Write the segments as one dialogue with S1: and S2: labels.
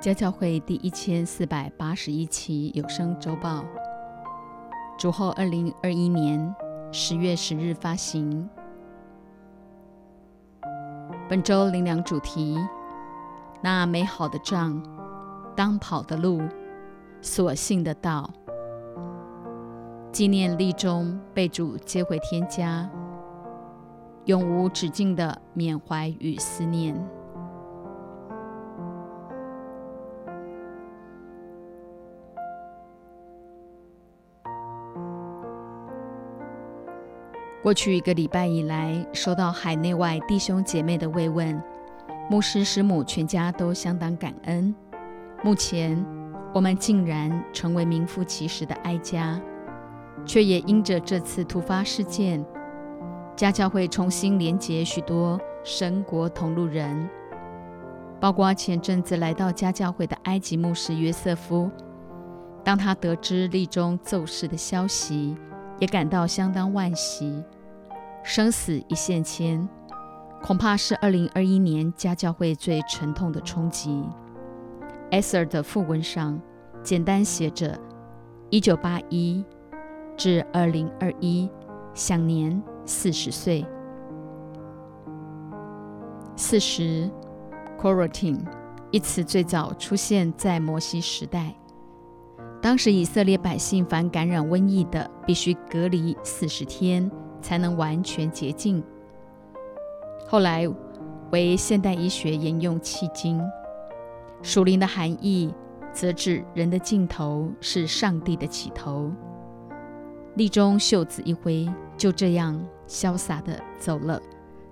S1: 家教会第一千四百八十一期有声周报，主后二零二一年十月十日发行。本周灵粮主题：那美好的仗，当跑的路，所信的道。纪念立中被主接回天家，永无止境的缅怀与思念。过去一个礼拜以来，收到海内外弟兄姐妹的慰问，牧师师母全家都相当感恩。目前，我们竟然成为名副其实的哀家，却也因着这次突发事件，家教会重新连结许多神国同路人，包括前阵子来到家教会的埃及牧师约瑟夫。当他得知立中奏事的消息，也感到相当惋惜，生死一线牵，恐怕是二零二一年家教会最沉痛的冲击。艾 r 的副文上简单写着：一九八一至二零二一，享年四十岁。四十 q u a r a n t i n e 一词最早出现在摩西时代。当时以色列百姓凡感染瘟疫的，必须隔离四十天才能完全洁净。后来为现代医学沿用迄今。属灵的含义则指人的尽头是上帝的起头。立中袖子一挥，就这样潇洒地走了，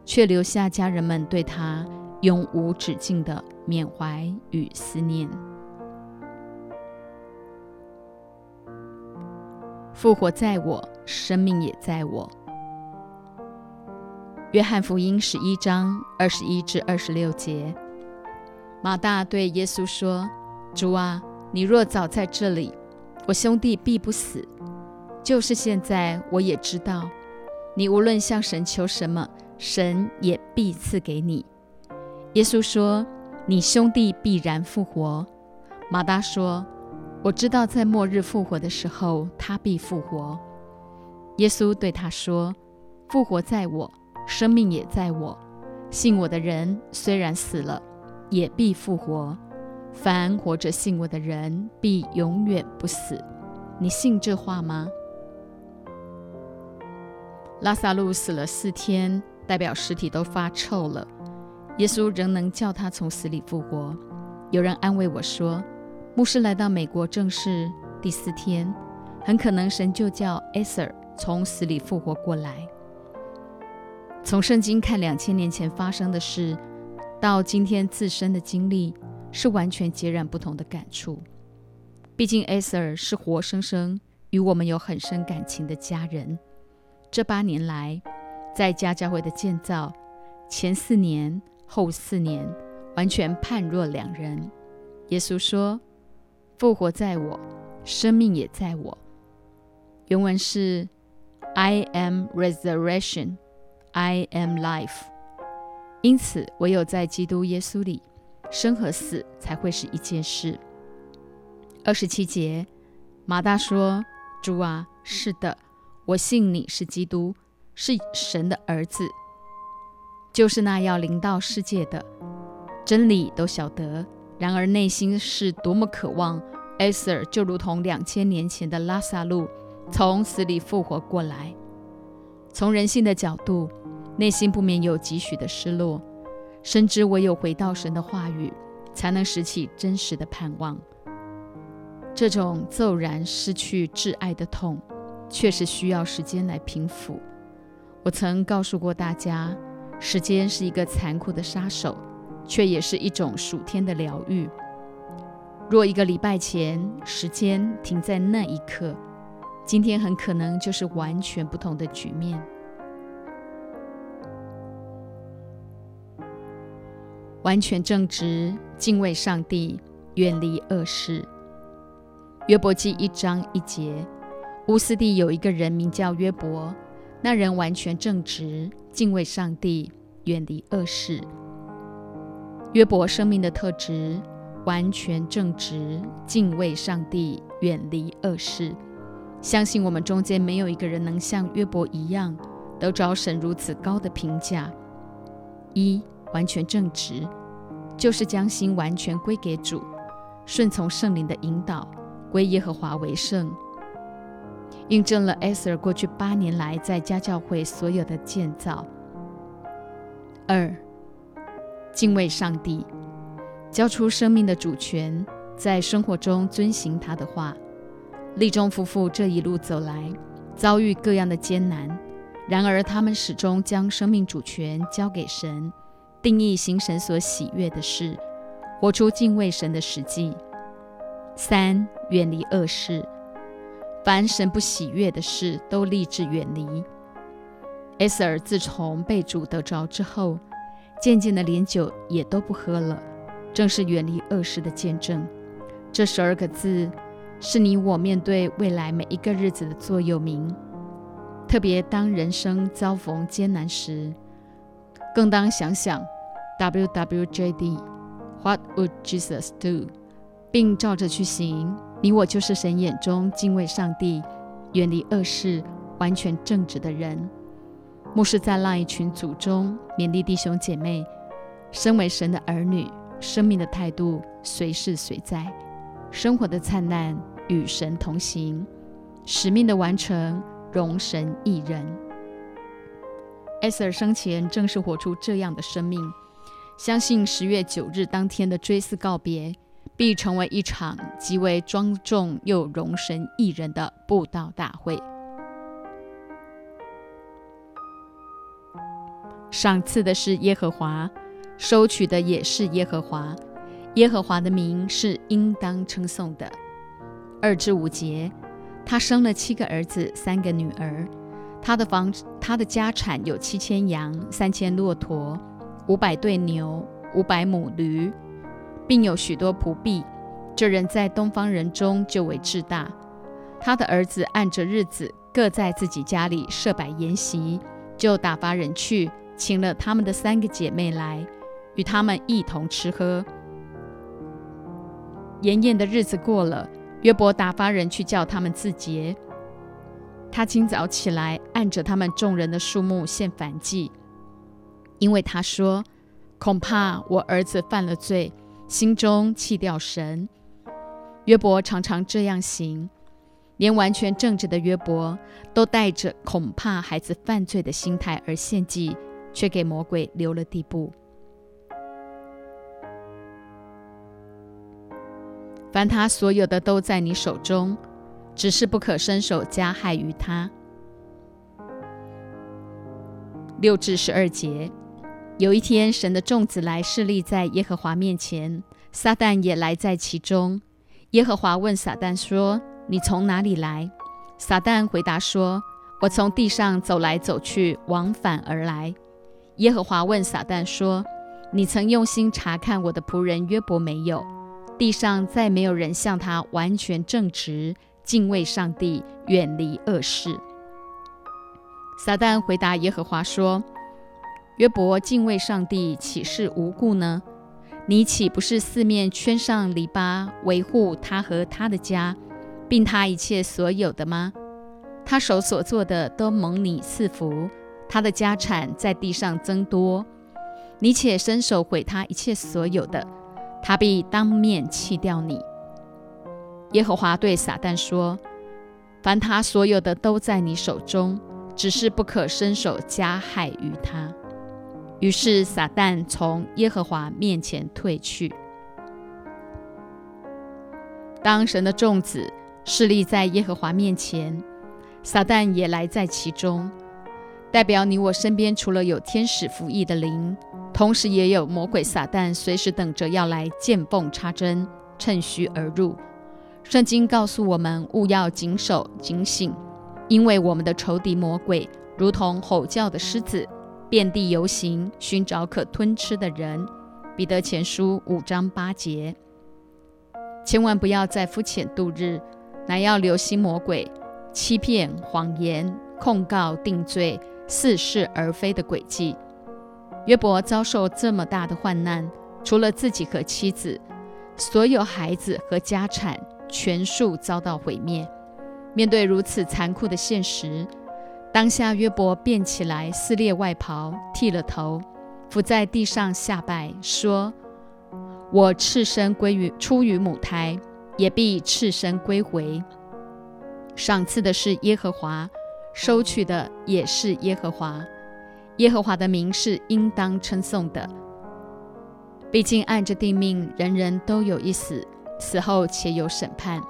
S1: 却留下家人们对他永无止境的缅怀与思念。复活在我，生命也在我。约翰福音十一章二十一至二十六节，马大对耶稣说：“主啊，你若早在这里，我兄弟必不死。就是现在，我也知道，你无论向神求什么，神也必赐给你。”耶稣说：“你兄弟必然复活。”马大说。我知道，在末日复活的时候，他必复活。耶稣对他说：“复活在我，生命也在我。信我的人，虽然死了，也必复活。凡活着信我的人，必永远不死。你信这话吗？”拉萨路死了四天，代表尸体都发臭了。耶稣仍能叫他从死里复活。有人安慰我说。牧师来到美国正式第四天，很可能神就叫艾 r 从死里复活过来。从圣经看两千年前发生的事，到今天自身的经历，是完全截然不同的感触。毕竟艾 r 是活生生与我们有很深感情的家人。这八年来，在家教会的建造，前四年、后四年，完全判若两人。耶稣说。复活在我，生命也在我。原文是：I am resurrection, I am life。因此，唯有在基督耶稣里，生和死才会是一件事。二十七节，马大说：“主啊，是的，我信你是基督，是神的儿子，就是那要临到世界的。真理都晓得。”然而内心是多么渴望艾 r 就如同两千年前的拉萨路从死里复活过来。从人性的角度，内心不免有几许的失落，深知唯有回到神的话语，才能拾起真实的盼望。这种骤然失去挚爱的痛，确实需要时间来平复。我曾告诉过大家，时间是一个残酷的杀手。却也是一种暑天的疗愈。若一个礼拜前时间停在那一刻，今天很可能就是完全不同的局面。完全正直，敬畏上帝，远离恶事。约伯记一章一节，乌斯地有一个人名叫约伯，那人完全正直，敬畏上帝，远离恶事。约伯生命的特质完全正直，敬畏上帝，远离恶事。相信我们中间没有一个人能像约伯一样，得着神如此高的评价。一完全正直，就是将心完全归给主，顺从圣灵的引导，归耶和华为圣。印证了艾瑟尔过去八年来在家教会所有的建造。二，敬畏上帝，交出生命的主权，在生活中遵行他的话。利中夫妇这一路走来，遭遇各样的艰难，然而他们始终将生命主权交给神，定义行神所喜悦的事，活出敬畏神的实际。三，远离恶事。凡神不喜悦的事，都立志远离。艾瑟尔自从被主得着之后，渐渐的连酒也都不喝了，正是远离恶事的见证。这十二个字，是你我面对未来每一个日子的座右铭。特别当人生遭逢艰难时，更当想想 W W J D，What would Jesus do？并照着去行。你我就是神眼中敬畏上帝、远离恶事、完全正直的人。牧师在那一群组中勉励弟兄姐妹：身为神的儿女，生命的态度随时随在，生活的灿烂与神同行，使命的完成容神一人。艾瑟尔生前正是活出这样的生命，相信十月九日当天的追思告别。必成为一场极为庄重又容神一人的布道大会。赏赐的是耶和华，收取的也是耶和华。耶和华的名是应当称颂的。二至五节，他生了七个儿子，三个女儿。他的房，他的家产有七千羊，三千骆驼，五百对牛，五百母驴。并有许多仆婢，这人在东方人中就为至大。他的儿子按着日子，各在自己家里设摆筵席，就打发人去请了他们的三个姐妹来，与他们一同吃喝。筵宴的日子过了，约伯打发人去叫他们自洁。他清早起来，按着他们众人的数目献反祭，因为他说：“恐怕我儿子犯了罪。”心中弃掉神，约伯常常这样行，连完全正直的约伯都带着恐怕孩子犯罪的心态而献祭，却给魔鬼留了地步。凡他所有的都在你手中，只是不可伸手加害于他。六至十二节。有一天，神的众子来侍立在耶和华面前，撒旦也来在其中。耶和华问撒旦说：“你从哪里来？”撒旦回答说：“我从地上走来走去，往返而来。”耶和华问撒旦说：“你曾用心查看我的仆人约伯没有？地上再没有人像他完全正直，敬畏上帝，远离恶事。”撒旦回答耶和华说。约伯敬畏上帝，岂是无故呢？你岂不是四面圈上篱笆，维护他和他的家，并他一切所有的吗？他手所做的都蒙你赐福，他的家产在地上增多。你且伸手毁他一切所有的，他必当面弃掉你。耶和华对撒旦说：“凡他所有的都在你手中，只是不可伸手加害于他。”于是撒旦从耶和华面前退去。当神的众子势立在耶和华面前，撒旦也来在其中，代表你我身边除了有天使服役的灵，同时也有魔鬼撒旦，随时等着要来见缝插针，趁虚而入。圣经告诉我们，务要谨守警醒，因为我们的仇敌魔鬼如同吼叫的狮子。遍地游行，寻找可吞吃的人。彼得前书五章八节，千万不要再肤浅度日，乃要留心魔鬼欺骗、谎言、控告、定罪、似是而非的诡计。约伯遭受这么大的患难，除了自己和妻子，所有孩子和家产全数遭到毁灭。面对如此残酷的现实，当下约伯便起来撕裂外袍，剃了头，伏在地上下拜，说：“我赤身归于出于母胎，也必赤身归回。赏赐的是耶和华，收取的也是耶和华。耶和华的名是应当称颂的。毕竟按着定命，人人都有一死，死后且有审判。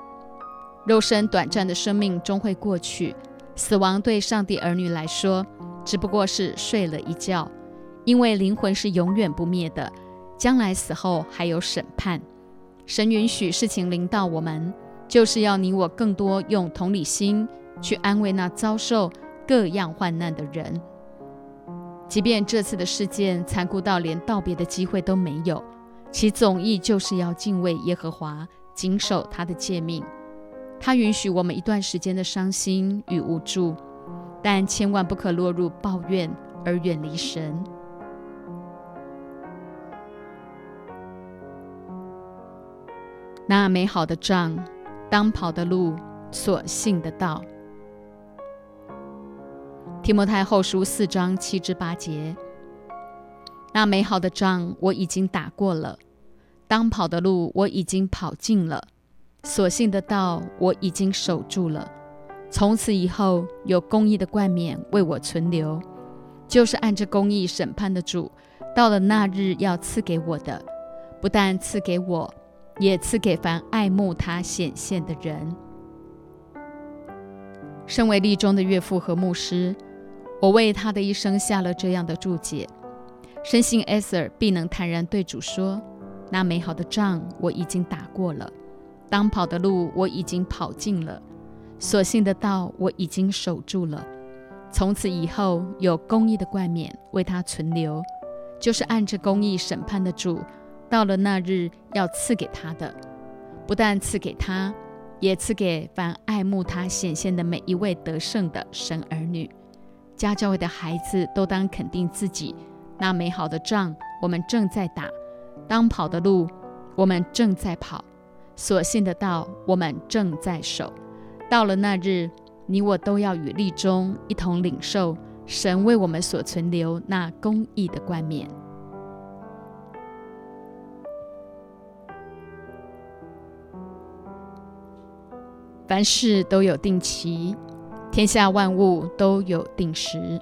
S1: 肉身短暂的生命终会过去。”死亡对上帝儿女来说，只不过是睡了一觉，因为灵魂是永远不灭的，将来死后还有审判。神允许事情临到我们，就是要你我更多用同理心去安慰那遭受各样患难的人。即便这次的事件残酷到连道别的机会都没有，其总意就是要敬畏耶和华，谨守他的诫命。他允许我们一段时间的伤心与无助，但千万不可落入抱怨而远离神。那美好的仗，当跑的路，所信的道。提摩太后书四章七至八节。那美好的仗我已经打过了，当跑的路我已经跑尽了。所信的道，我已经守住了。从此以后，有公义的冠冕为我存留，就是按着公义审判的主，到了那日要赐给我的，不但赐给我，也赐给凡爱慕他显现的人。身为立中的岳父和牧师，我为他的一生下了这样的注解：深信埃瑟尔必能坦然对主说：“那美好的仗我已经打过了。”当跑的路我已经跑尽了，所信的道我已经守住了。从此以后，有公义的冠冕为他存留，就是按着公义审判的主，到了那日要赐给他的。不但赐给他，也赐给凡爱慕他显现的每一位得胜的神儿女。家教会的孩子都当肯定自己，那美好的仗我们正在打，当跑的路我们正在跑。所信的道，我们正在守。到了那日，你我都要与立中一同领受神为我们所存留那公义的冠冕。凡事都有定期，天下万物都有定时。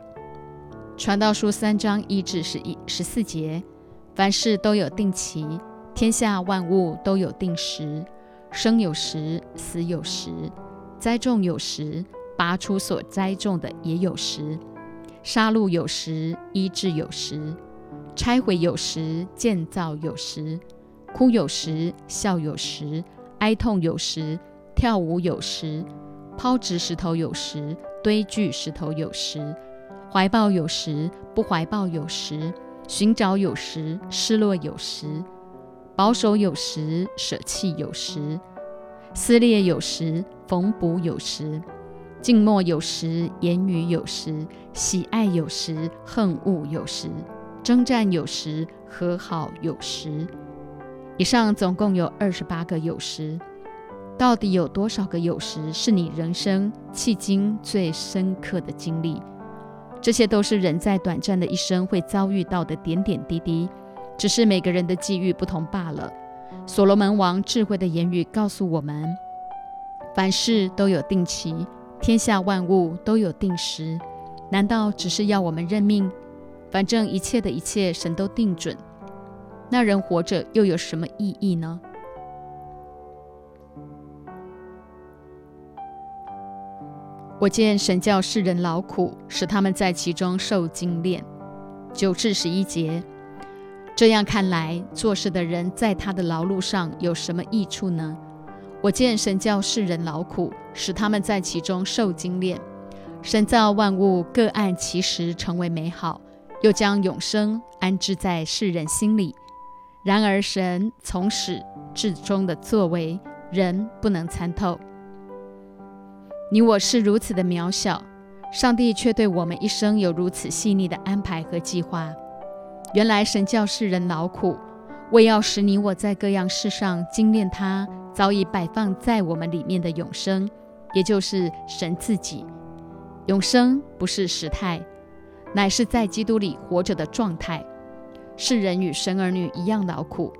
S1: 传道书三章一至十一十四节，凡事都有定期。天下万物都有定时，生有时，死有时；栽种有时，拔出所栽种的也有时；杀戮有时，医治有时；拆毁有时，建造有时；哭有时，笑有时；哀痛有时，跳舞有时；抛掷石头有时，堆聚石头有时；怀抱有时，不怀抱有时；寻找有时，失落有时。保守有时，舍弃有时；撕裂有时，缝补有时；静默有时，言语有时；喜爱有时，恨恶有时；征战有时，和好有时。以上总共有二十八个有时。到底有多少个有时是你人生迄今最深刻的经历？这些都是人在短暂的一生会遭遇到的点点滴滴。只是每个人的际遇不同罢了。所罗门王智慧的言语告诉我们：凡事都有定期，天下万物都有定时。难道只是要我们认命？反正一切的一切，神都定准。那人活着又有什么意义呢？我见神教世人劳苦，使他们在其中受精炼。九至十一节。这样看来，做事的人在他的劳碌上有什么益处呢？我见神教世人劳苦，使他们在其中受精炼。神造万物各按其时成为美好，又将永生安置在世人心里。然而神从始至终的作为，人不能参透。你我是如此的渺小，上帝却对我们一生有如此细腻的安排和计划。原来神教世人劳苦，为要使你我在各样事上精炼他早已摆放在我们里面的永生，也就是神自己。永生不是时态，乃是在基督里活着的状态。世人与神儿女一样劳苦，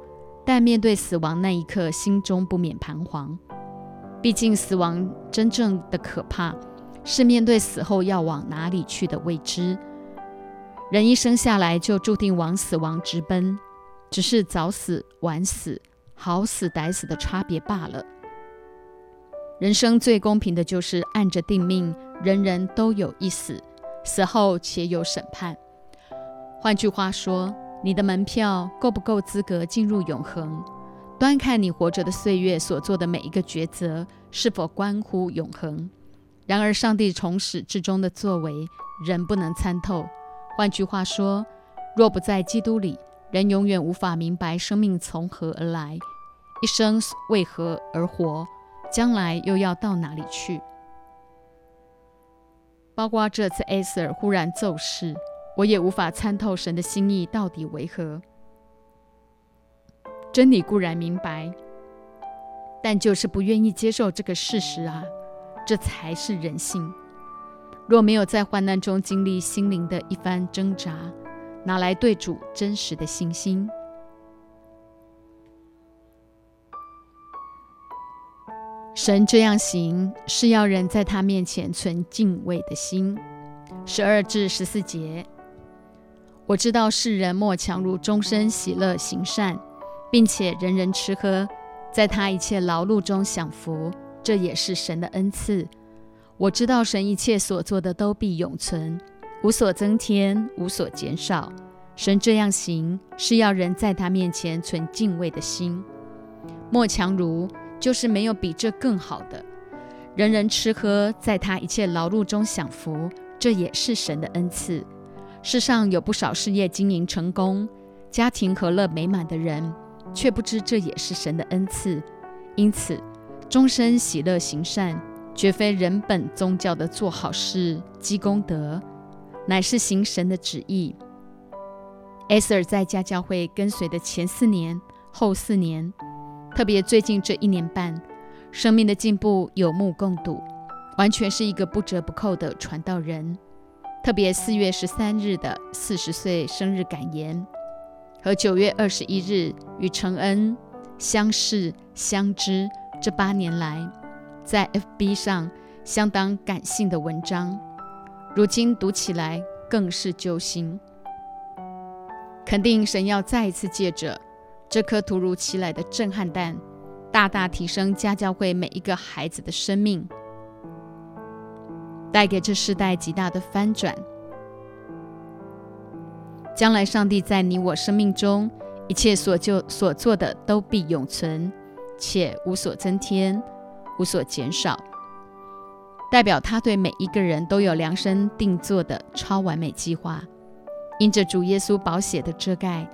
S1: 但面对死亡那一刻，心中不免彷徨。毕竟，死亡真正的可怕，是面对死后要往哪里去的未知。人一生下来就注定往死亡直奔。只是早死晚死、好死歹死的差别罢了。人生最公平的就是按着定命，人人都有一死，死后且有审判。换句话说，你的门票够不够资格进入永恒，端看你活着的岁月所做的每一个抉择是否关乎永恒。然而，上帝从始至终的作为，人不能参透。换句话说，若不在基督里，人永远无法明白生命从何而来，一生为何而活，将来又要到哪里去？包括这次艾瑟尔忽然奏事，我也无法参透神的心意到底为何。真理固然明白，但就是不愿意接受这个事实啊！这才是人性。若没有在患难中经历心灵的一番挣扎，拿来对主真实的信心。神这样行，是要人在他面前存敬畏的心。十二至十四节，我知道世人莫强如终身喜乐行善，并且人人吃喝，在他一切劳碌中享福，这也是神的恩赐。我知道神一切所做的都必永存。无所增添，无所减少。神这样行，是要人在他面前存敬畏的心。莫强如，就是没有比这更好的。人人吃喝，在他一切劳碌中享福，这也是神的恩赐。世上有不少事业经营成功、家庭和乐美满的人，却不知这也是神的恩赐。因此，终身喜乐行善，绝非人本宗教的做好事积功德。乃是行神的旨意。艾瑟尔在家教会跟随的前四年、后四年，特别最近这一年半，生命的进步有目共睹，完全是一个不折不扣的传道人。特别四月十三日的四十岁生日感言，和九月二十一日与承恩相识相知这八年来，在 FB 上相当感性的文章。如今读起来更是揪心，肯定神要再一次借着这颗突如其来的震撼弹，大大提升家教会每一个孩子的生命，带给这世代极大的翻转。将来上帝在你我生命中一切所就所做的都必永存，且无所增添，无所减少。代表他对每一个人都有量身定做的超完美计划。因着主耶稣宝血的遮盖，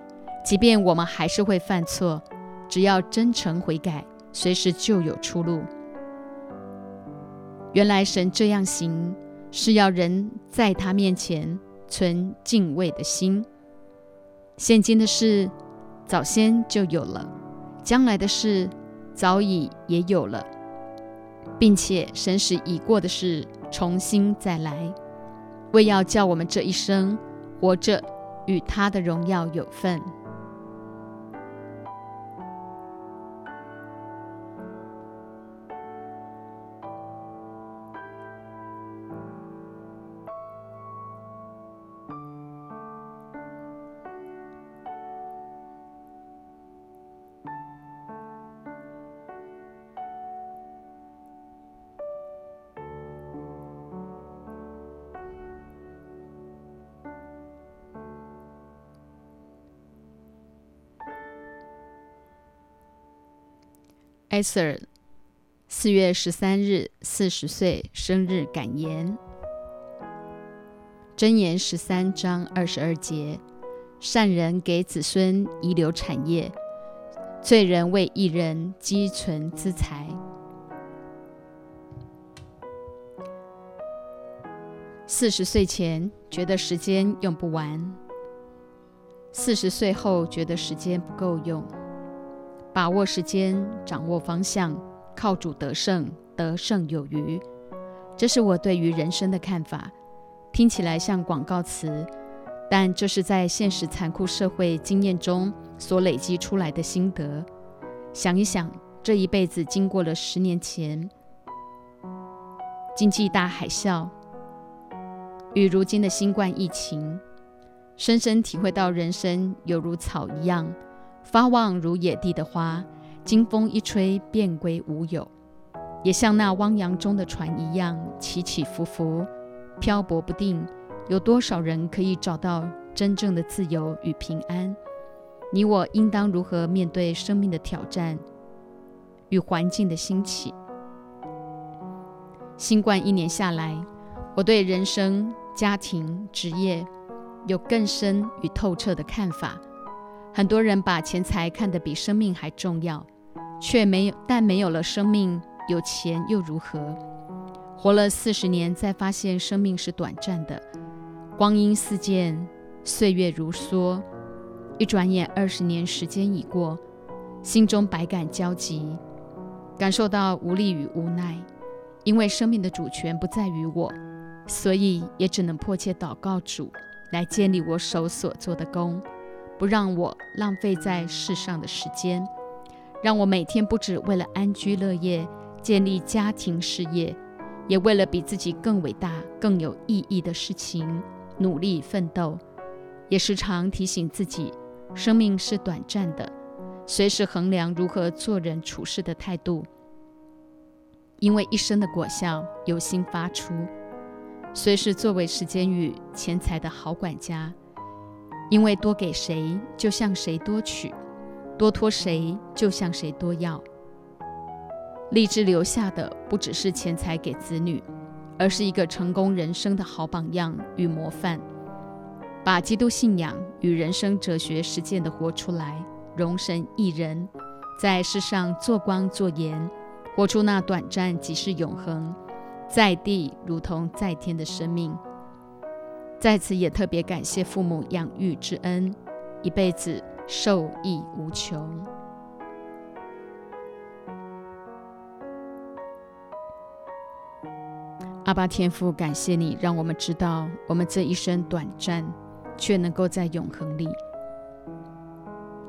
S1: 即便我们还是会犯错，只要真诚悔改，随时就有出路。原来神这样行，是要人在他面前存敬畏的心。现今的事早先就有了，将来的事早已也有了。并且神使已过的事重新再来，为要叫我们这一生活着与他的荣耀有份。艾瑟尔四月十三日四十岁生日感言：箴言十三章二十二节，善人给子孙遗留产业，罪人为一人积存资财。四十岁前觉得时间用不完，四十岁后觉得时间不够用，把握时间，掌握方向，靠主得胜，得胜有余。这是我对于人生的看法，听起来像广告词，但这是在现实残酷社会经验中所累积出来的心得。想一想，这一辈子经过了十年前经济大海啸，与如今的新冠疫情，深深体会到人生有如草一样，发旺如野地的花，经风一吹便归无有。也像那汪洋中的船一样起起伏伏、漂泊不定。有多少人可以找到真正的自由与平安？你我应当如何面对生命的挑战与环境的兴起？新冠一年下来，我对人生、家庭、职业有更深与透彻的看法。很多人把钱财看得比生命还重要，却没有，但没有了生命。有钱又如何？活了四十年，再发现生命是短暂的，光阴似箭，岁月如梭，一转眼二十年时间已过，心中百感交集，感受到无力与无奈。因为生命的主权不在于我，所以也只能迫切祷告主来建立我手所做的功，不让我浪费在世上的时间，让我每天不止为了安居乐业。建立家庭事业，也为了比自己更伟大、更有意义的事情努力奋斗，也时常提醒自己，生命是短暂的，随时衡量如何做人处事的态度。因为一生的果效由心发出，随时作为时间与钱财的好管家。因为多给谁，就向谁多取；多托谁，就向谁多要。立志留下的不只是钱财给子女，而是一个成功人生的好榜样与模范。把基督信仰与人生哲学实践的活出来，容身一人，在世上做光做盐，活出那短暂即是永恒，在地如同在天的生命。在此也特别感谢父母养育之恩，一辈子受益无穷。阿巴天父，感谢你，让我们知道我们这一生短暂，却能够在永恒里。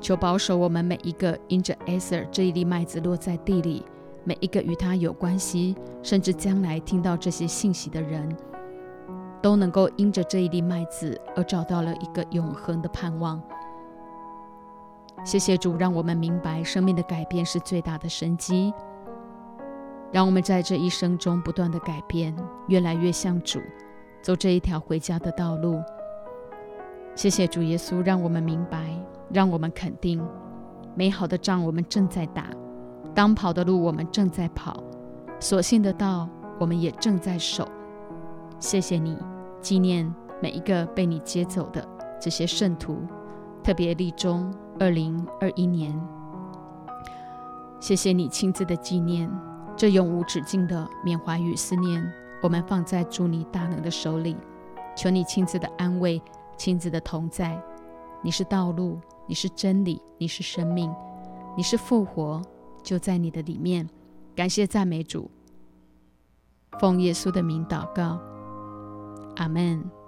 S1: 求保守我们每一个因着 Aser 这一粒麦子落在地里，每一个与他有关系，甚至将来听到这些信息的人，都能够因着这一粒麦子而找到了一个永恒的盼望。谢谢主，让我们明白生命的改变是最大的神机。让我们在这一生中不断的改变，越来越像主，走这一条回家的道路。谢谢主耶稣，让我们明白，让我们肯定，美好的仗我们正在打，当跑的路我们正在跑，所信的道我们也正在守。谢谢你纪念每一个被你接走的这些圣徒，特别立中二零二一年。谢谢你亲自的纪念。这永无止境的缅怀与思念，我们放在主你大能的手里，求你亲自的安慰，亲自的同在。你是道路，你是真理，你是生命，你是复活，就在你的里面。感谢赞美主，奉耶稣的名祷告，阿门。